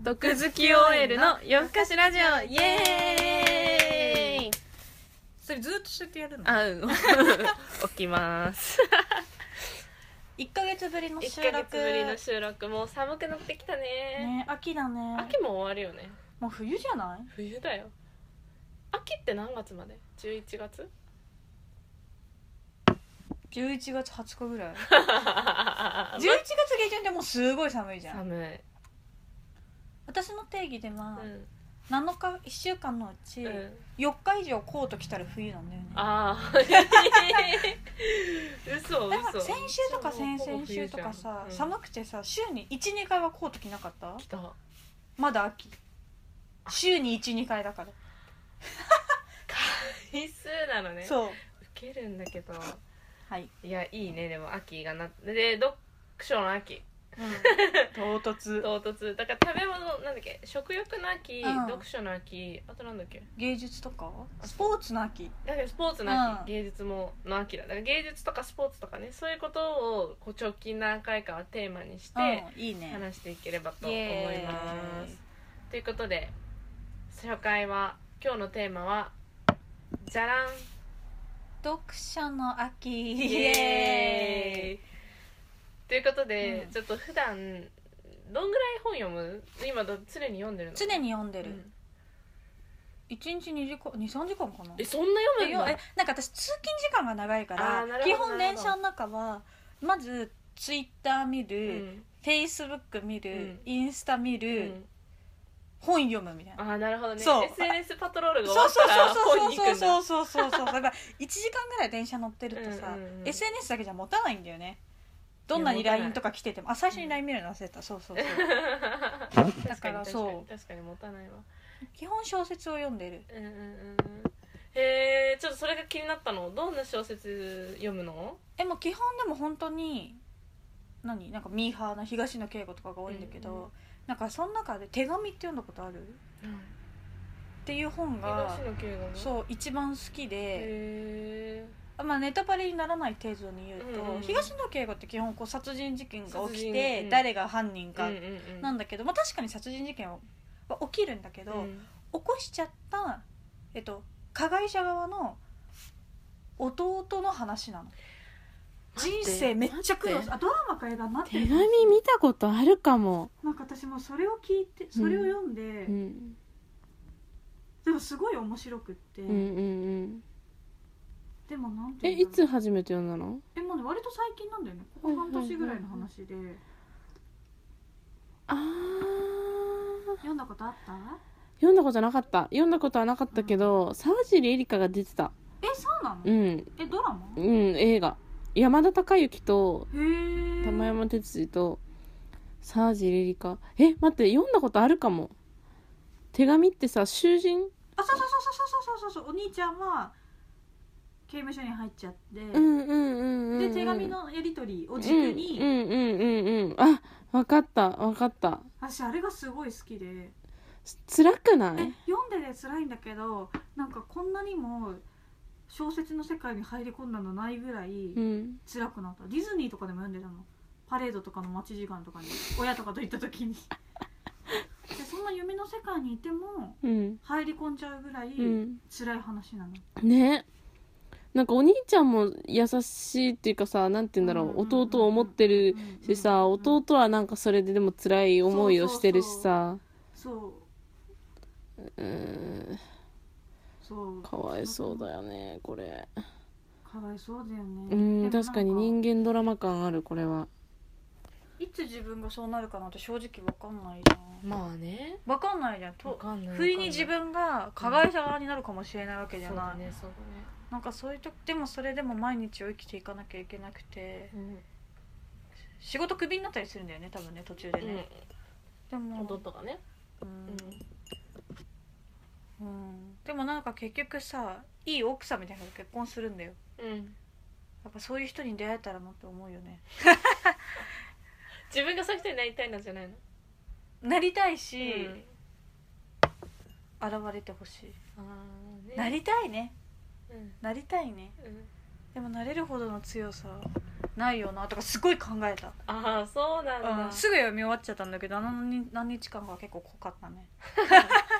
毒好き OL の夜更かしラジオイエーイ。それずっとそうやってやるの？あうん。起きます。1ヶ月ぶりの収1録ヶ月ぶりの収録。もう寒くなってきたね。ね秋だね。秋も終わるよね。もう冬じゃない？冬だよ。秋って何月まで？11月？11月20日ぐらい。11月下旬でもうすごい寒いじゃん。寒い私の定義ではうん。7日1週間のうちうん。4日以上コート着たら冬なんだよね。ああ 嘘なんか嘘先週とか先々週とかさ、うん。寒くてさ週に12回はコート着なかった？来た。まだ秋。週に12回だから、日数なのね。そう。ウケるんだけど。はい、いやいいね。でも秋がなで読書の秋 唐突。唐突。だから食べ物なんだっけ？食欲の秋、うん。読書の秋。あとなんだっけ？芸術とか？スポーツの秋。だけどスポーツの秋、うん。芸術もの秋だ。だから芸術とかスポーツとかね。そういうことをこう直近何回かはテーマにしてうん。いいね。話していければと思いイエーイ。ますということで初回は今日のテーマはじゃらん。読書の秋。イエーイということで、うん。ちょっと普段どんぐらい本読む？今だ常に読んでるの？常に読んでる、うん。一1日2時間23時間かな？えそんな読えむんえなんか私通勤時間が長いからあーなるほど基本電車の中はまずツイッター見うる、ん。フェイスブック見る、うん。インスタ見うる、ん。本読むみたいな。ああなるほどね。そう。SNS パトロールがそう終わったらそう本に行くんだ。そうそうそうそうそう。そうだから1時間ぐらい電車乗ってるとさ、うんうんうん。SNS だけじゃ持たないんだよねどんなに LINE とか来ててもあ最初に LINE 見るの忘れた。そうそうそう。だからそう。確かに持たないわ。基本小説を読んでる。うんうんうんうん。へえちょっとそれが気になったの。どんな小説読むの？えもう基本でも本当に何？なんかミーハーな東野圭吾とかが多いんだけど、うんうんなんかその中で「手紙」って読んだことある？っていう本がそう一番好きで、まあ、ネタバレにならない程度に言うと、うんうん東野圭吾って基本こう殺人事件が起きて、うん誰が犯人かえうんうんうん。なんだけど、まあ、確かに殺人事件は起きるんだけど、うん。起こしちゃった、えっと、加害者側の弟の話なの。人生めっちゃ苦労あドラマか映画になって。手る紙見たことあるかも、なんか私もそれを聞いてそれを読んで、うん、でもすごい面白くって、うんうんうんでもなんてえいつ初めて読んだの？えもうね割と最近なんだよね。ここ半年ぐらいの話で、あー。読んだことあった？読んだことなかった。読んだことはなかったけど沢尻エリカが出てた。えそうなの、うん。えドラマ？うん映画。山田孝之と玉山哲司と沢尻エリカえ待って読んだことあるかも。手紙ってさ囚人？あそうそうそうそうそうそうそう。お兄ちゃんは刑務所に入っちゃって、うんうんうんうんうん。で手紙のやり取りを軸に、うんうんうんうんうん。あわかったわかった。私あれがすごい好きで。辛くなえい読んでて辛いんだけどなんかこんなにも小説の世界に入り込んだのないぐらいうん。辛くなった。ディズニーとかでも読んでたの。パレードとかの待ち時間とかに。親とかと行った時に。でそんな夢の世界にいてもうん。入り込んじゃうぐらいうん。辛い話なの、ねなんかお兄ちゃんも優しいっていうかさなんて言うんだろう、弟を思ってるしさ、弟はなんかそれででも辛い思いをしてるしさ。そううそうかわいそうだよねこれ。かわいそうだよね。うん確かに人間ドラマ感あるこれはいつ自分がそうなるかなんて正直わかんないじゃん。まあね。わかんないじゃん。わとかんない。不意に自分が加害者側になるかもしれないわけじゃそうない、だねそうなんかそういう時でもそれでも毎日を生きていかなきゃいけなくてだね仕事クビになったりするんだよね多分ね途中でうん、ね、でうん、も、弟がね。うん。うん。でもなんか結局さいい奥さんみたいなのと結婚するんだよ。うん、うん、やっぱそういう人に出会えたらなって思うよね 自分がそういう人になりたいなんじゃないの？なりたいし、うん。現れてほしい。あーね。なりたいね。うん。なりたいね。うん。でもなれるほどの強さないよなとかすごい考えた、ああそうなんだ、うん、すぐ読み終わっちゃったんだけどあの何何日間か結構濃かったね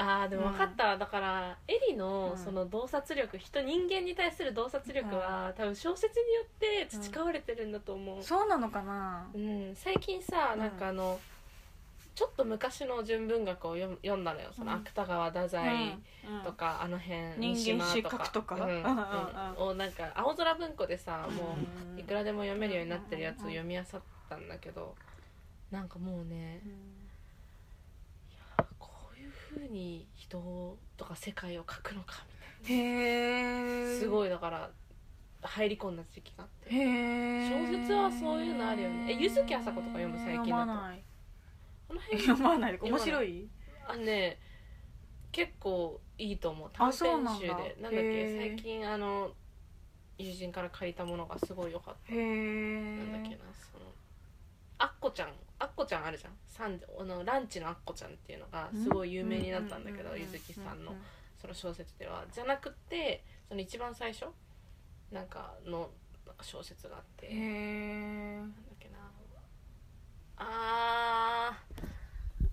ああでも分かった、だからエリのうん。その洞察力、人人間に対する洞察力は、多分小説によって培われてるんだと思う、そうなのかな。うん、最近さうん。なんかあの、ちょっと昔の純文学を読む読んだのよ。そのうん。芥川太宰とか、あの辺人間失格とか。うん。うん。うん。うん。うんをなんか青空文庫でさもうん。ういくらでも読めるようになってるやつを読み漁ったんだけどなんかもうねこういうふうに人とか世界を描くのかみへたいえなすごいだから入り込んだ時期があって。へえ小説はそういうのあるよね。え柚木麻子とか読む最近だと？読まない。この辺？読まない。面白い？あね結構いいと思う。あ短編集で。なんだっけ？最近あの友人から借りたものがすごい良かった。へえなんだっけなそのあっこちゃんあっこちゃんあるじゃん。三あのランチのあっこちゃんっていうのがすごい有名になったんだけどゆずきさんのその小説では。じゃなくてその一番最初なんかのなんか小説があって。へえなんだっけな。あ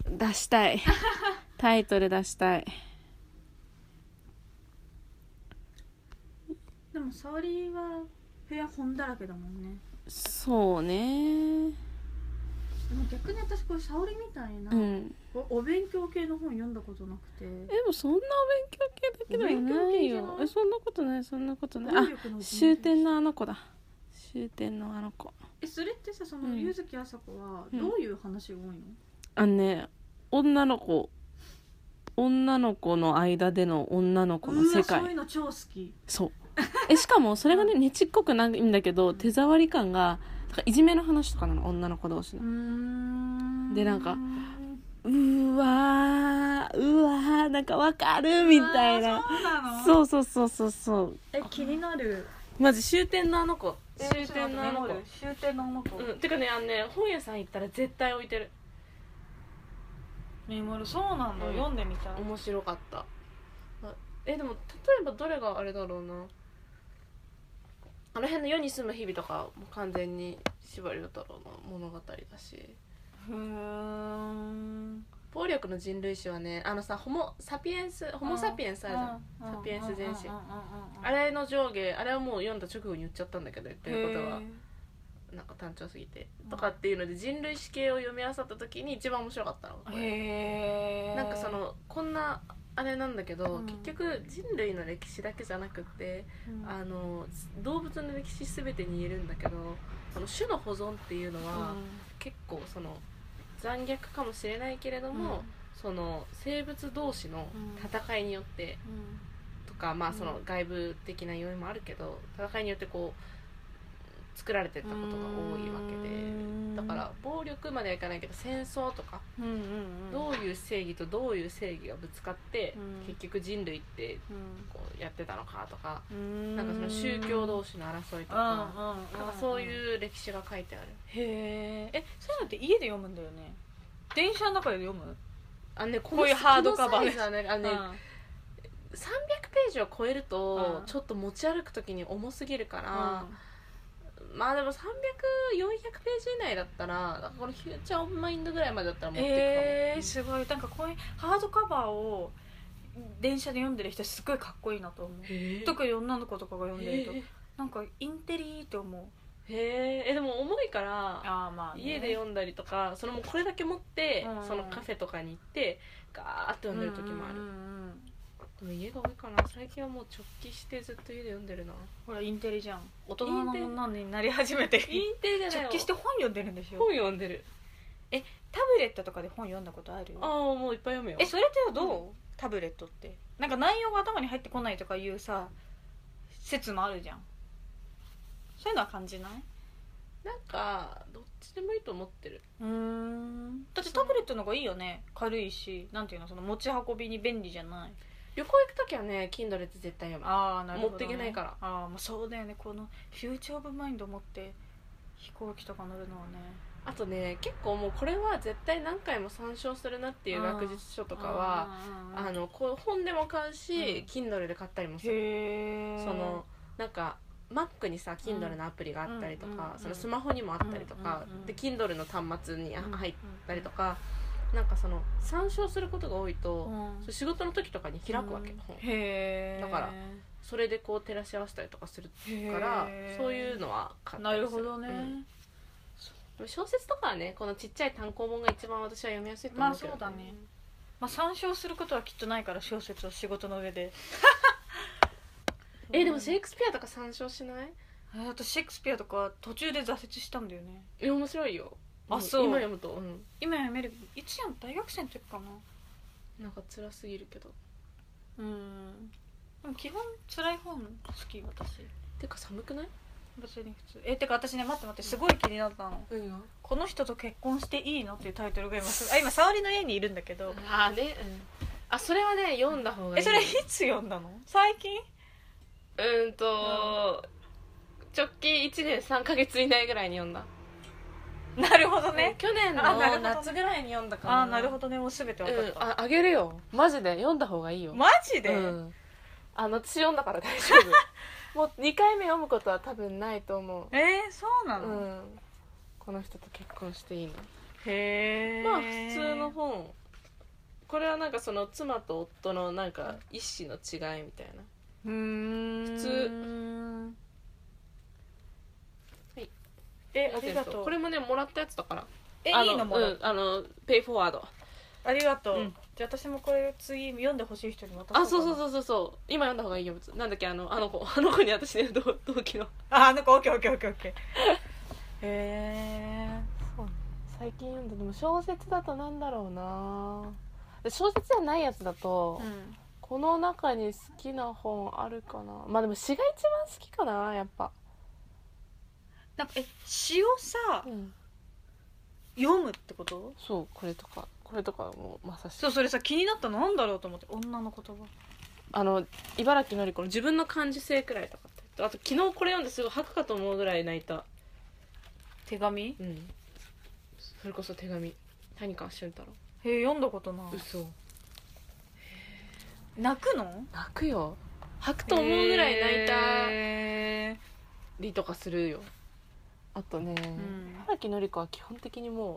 出したい。タイトル出したい。でも沙織は部屋本だらけだもんね。そうねこれ沙織みたいな、うんおお勉強系の本読んだことなくてえでもそんなお勉強系だけではないお勉強系じゃよないえそんなことないそんなことないあ終点のあの子だ終点のあの子えそれってさそのん柚木麻子はうんどういう話が多いの、あのね女の子女の子の間での女の子の世うわそういう界の超好きそうえしかもそれがねねちっこくないんだけど手触り感がいじめの話とかなの女の子同士の。ん。でなんかうーわーうわーなんかわかるみたいな。そうそうそうそうそうそう。え気になる。マジ終点のあの子。終点のあの子。終点のあの子。うんてかねあのね本屋さん行ったら絶対置いてる。メモる。そうなんだ、うん。読んでみたい。面白かった。あえでも例えばどれがあれだろうなあの辺の世に住む日々とかも完全に司馬遼太郎の物語だし。ふーん暴力の人類史はねあのさホモサピエンスホモ・サピエンスあるじゃん。うんサピエンス全史。あれの上下あれはもう読んだ直後に言っちゃったんだけど言ってることは。へなんか単調すぎてうん。とかっていうので人類史系を読み漁った時に一番面白かったのこー。れなんかそのこんなあれなんだけど、うん。結局人類の歴史だけじゃなくってうん。あの動物の歴史全てに言えるんだけどその種の保存っていうのは、結構その残虐かもしれないけれども、その生物同士の戦いによってうん。とか、まあその外部的な要因もあるけど戦いによってこう作られてったことが多いわけでうん。だから暴力まではいかないけど戦争とかうんうんうん。どういう正義とどういう正義がぶつかって、うん。結局人類ってうん。こうやってたのかとか、うん。なんかその宗教同士の争いとか、なんかそうういう歴史が書いてある。へー。えそういうのって家で読むんだよね？電車の中で読む？あのねここういうハードカバー。このサイズはねあのね、うん。300ページを超えるとうん。ちょっと持ち歩く時に重すぎるから、うまあでも300400ページ以内だったらこのフューチャーオブマインドぐらいまでだったら持っていくかも、えー、すごい。なんかこういうハードカバーを電車で読んでる人すごいかっこいいなと思う。へー。特に女の子とかが読んでるとへなんかインテリって思う。ーへー。えでも重いからああまあ、家で読んだりとかそのもうこれだけ持って、うん。そのカフェとかに行ってガーッと読んでる時もある、うんうんうんでも家が多いかな。最近はもう直帰してずっと家で読んでるな。ほらインテリじゃん。大人の女になり始めて。インテリじゃない直帰して本読んでるんでしょ本読んでる。タブレットとかで本読んだことある？ああもういっぱい読むよ。えそれってどう、タブレットって。なんか内容が頭に入ってこないとかいうさ説もあるじゃん。そういうのは感じない？なんかどっちでもいいと思ってる。うん。だってタブレットの方がいいよね。軽いしなんていうの？その持ち運びに便利じゃない旅行行く時はね Kindle って絶対読む。ああなるほど、ね、持っていけないから。ああまあそうだよね。このフューチャーオブマインド持って飛行機とか乗るのはね。あとね結構もうこれは絶対何回も参照するなっていう学術書とかはうんうんうんあのこう本でも買うし、うん。Kindle で買ったりもする。そのなんか Mac にさ Kindle のアプリがあったりとか、うん。そのスマホにもあったりとか、うん。うん。で Kindle の端末にうん入ったりとか、なんかその参照することが多いと、うん。仕事の時とかに開くわけ、本。へえだからそれでこう照らし合わせたりとかするからそういうのは買ったなりする。ほどね、うん。小説とかはねこのちっちゃい単行本が一番私は読みやすいと思うけど、まあそうだね。まあ参照することはきっとないから小説を仕事の上で。えでもシェイクスピアとか参照しない？えあとシェイクスピアとか途中で挫折したんだよね。え面白いよあそう。今読むとうん。今読める。いつやん？大学生の時かな。なんか辛すぎるけど。うん。でも基本辛い本好き私。てか寒くない？別に普通。えてか私ね待って待ってすごい気になったの。うん。この人と結婚していいの？っていうタイトルが今すあ今沙織の家にいるんだけど。あーね、うん、あそれはね読んだ方がいい。えそれいつ読んだの？最近？うーんと、直近1年3ヶ月以内ぐらいに読んだ なるほどね。去年あなるほどの夏ぐらいに読んだかな。ああなるほどね。もう全て分かうんった、ああげるよ。マジで？読んだ方がいいよ。マジで、うん、あの私読んだから大丈夫。もう2回目読むことは多分ないと思えー、そうなう、の、うん、この人と結婚していいの？へえまあ普通の本。これはなんかその妻と夫のなんか一子の違いみたいな。うーん。普通はいえありがとう。これもねもらったやつだから。えあのいいのもらう。ん、あのペイフォワードありがとう、うん。じゃあ私もこれ次読んでほしい人に渡そあそうそうそうそうそう。今読んだ方がいいよなんだっけあのあの子。あの子に私ね同同期の。あなんかオッケーオッケーオッケーオッケー。へえそうね。最近読んだでも小説だとなんだろうな。で小説じゃないやつだと、うん。この中に好きな本あるかな。まあでも詩が一番好きかなやっぱ、なんかえ詩をさうん、読むってこと？そうこれとかこれとかもまさしく。そうそれさ気になった。のなんだろうと思って女の言葉。あの茨城のり子の自分の感受性くらいとかって。あと昨日これ読んですごい吐くかと思うぐらい泣いた。手紙？うん。それこそ手紙。谷川俊太郎へえ読んだことない。嘘。泣くの？泣くよ。吐くと思うぐらい泣いたへりとかするよあとね、ん。荒木のり子は基本的にも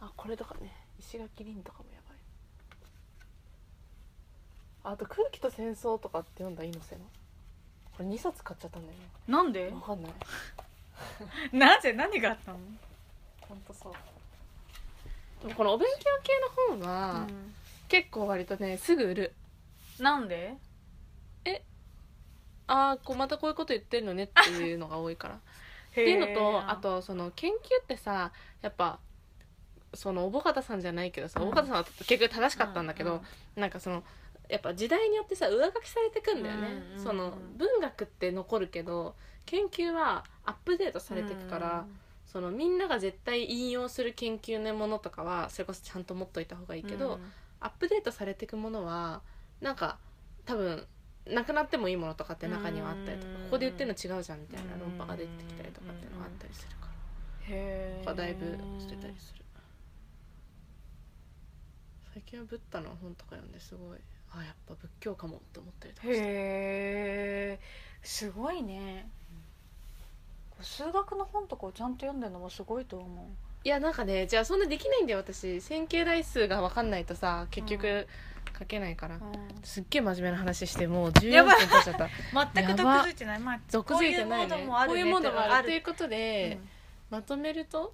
うあこれとかね石垣凛とかもやばい。あと空気と戦争とかって読んだ猪瀬のこれ2冊買っちゃったんだよね。ーなんで？わかんない。なぜ？何があったの？本当そう。でもこのお勉強系の本は、結構割とねすぐ売る。なんで？ああこうまたこういうこと言ってるのねっていうのが多いから っていうのとあとその研究ってさやっぱそのおぼかたさんじゃないけどさ、うん。おぼかたさんは結局正しかったんだけど、なんかそのやっぱ時代によってさ上書きされてくんだよね、うんうんその文学って残るけど研究はアップデートされていくから、そのみんなが絶対引用する研究のものとかはそれこそちゃんと持っといた方がいいけど、アップデートされていくものはなんか多分なくなってもいいものとかって中にはあったりとか、うん。ここで言ってるの違うじゃんみたいな論破が出てきたりとかっていうのがあったりするから、へやっぱだいぶ捨てたりする。最近はブッダの本とか読んですごいあやっぱ仏教かもって思ったりとかして。へえすごいね。数学の本とかをちゃんと読んでるのもすごいと思ういやなんかねじゃあそんなできないんだよ私。線形代数が分かんないとさ結局書けないから、すっげえ真面目な話してもう14やばい分経っちゃった。全く毒づいてない。まあ俗づいてないね。こういうモードもある。ということで、うん。まとめると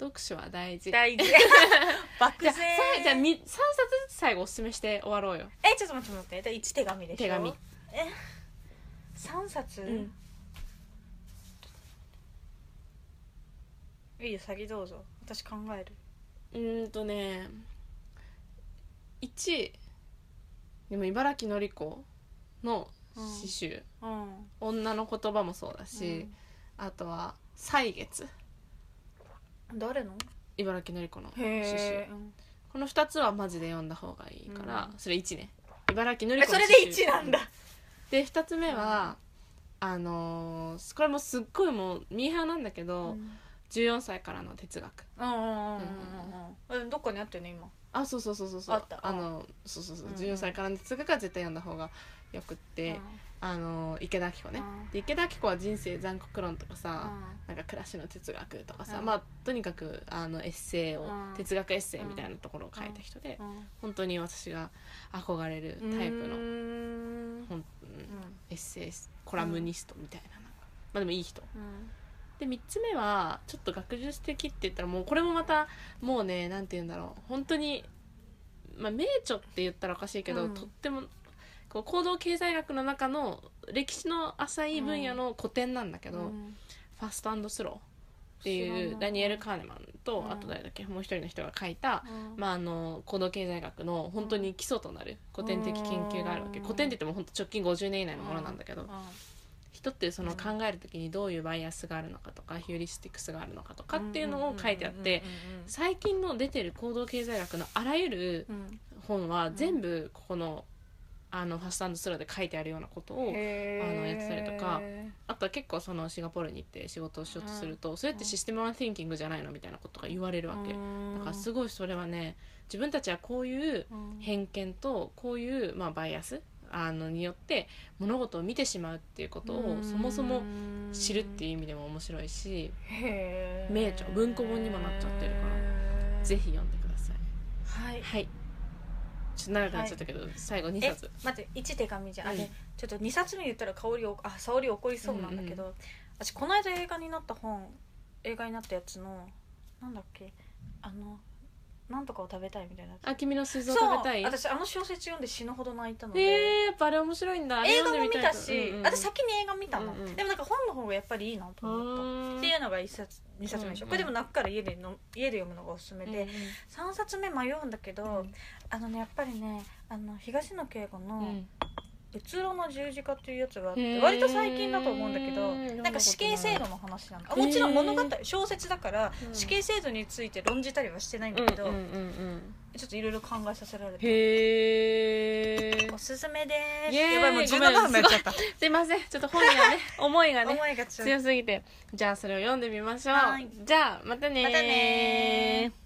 読書は大事。大事。漠じゃあ然さじゃあみ3冊ずつ最後おすすめして終わろうよ。えちょっと待って待って。じゃあ1手紙でしょ？手紙。え？3冊、うんいいよ先どうぞ。私考える。うーんとね1でも茨城のり子の詩集、うん。女の言葉もそうだし、あとは歳月。誰の？茨城のり子の詩集へえこの2つはマジで読んだ方がいいから、うん。それ1ね。茨城のりえ子のそれで詩集1なんだ。で2つ目は、あのーこれもすっごいもうミーハーなんだけど、14歳からの哲学。うんうんうんうんうん。どっかにあったよね今。あそうそうそうそうそう。あった。あのそうそうそう、う。んうん。14歳からの哲学は絶対読んだ方がよくって、あの池田明子ね、うん。で池田明子は人生残酷論とかさ、なんか暮らしの哲学とかさ、うん。まあとにかくあのエッセイを、うん。哲学エッセイみたいなところを書いた人で、うん。本当に私が憧れるタイプの、うん。ほんうんエッセイコラムニストみたいななまあでもいい人で3つ目はちょっと学術的って言ったらもうこれもまたもうねなんて言うんだろう。本当にまあ名著って言ったらおかしいけど、うん。とってもこう行動経済学の中の歴史の浅い分野の古典なんだけど、ファストスローっていい。うダニエル・カーネマンと、うん。あと誰だっけもう一人の人が書いた、うん。まあ、あの行動経済学の本当に基礎となる古典的研究があるわけ、うん。古典って言っても本当直近50年以内のものなんだけど、人ってその考える時にどういうバイアスがあるのかとかヒューリスティクスがあるのかとかっていうのを書いてあって最近の出てる行動経済学のあらゆる本は全部ここのあのファストスローで書いてあるようなことをあのやってたりとかあとは結構そのシンガポールに行って仕事をしようとすると、それってシステムワン・ティンキングじゃないのみたいなことが言われるわけ、だからすごいそれはね自分たちはこういう偏見とこういう、まあ、バイアスあのによって物事を見てしまうっていうことをそもそも知るっていう意味でも面白いし名著文庫本にもなっちゃってるからぜひ読んでください。はい。はい。ちょっと長くなっちゃったけど、最後2え冊待って1手紙じゃん、あうんれちょっと2冊目言ったら香りをあ沙織怒りそうなんだけど、私この間映画になった本映画になったやつのなんだっけ？あのなんとかを食べたいみたいなあ君の水蔵そう。食べたい？私あの小説読んで死ぬほど泣いたので、えー、やっぱあれ面白いんだ。映画も見たし、うんうん私先に映画見たの、うんうん。でもなんか本の方がやっぱりいいなと思った、うんっていうのが1冊2冊目でしょ、うんうんこれでも泣くから家での家で読むのがおすすめで、3冊目迷うんだけど、うん。あのねやっぱりねあの東野圭吾のうん「うつろの十字架」っていうやつがあって割と最近だと思うんだけどうんなんか死刑制度の話なんだ。あへー。もちろん物語小説だからうん。死刑制度について論じたりはしてないんだけど、ちょっといろいろ考えさせられて。へえおすすめです。やばいもう17ごめん。分もやっちゃった。すいません。ちょっと本がね 思いがね強すぎて。じゃあそれを読んでみましょう。はい。じゃあまたねー。またねー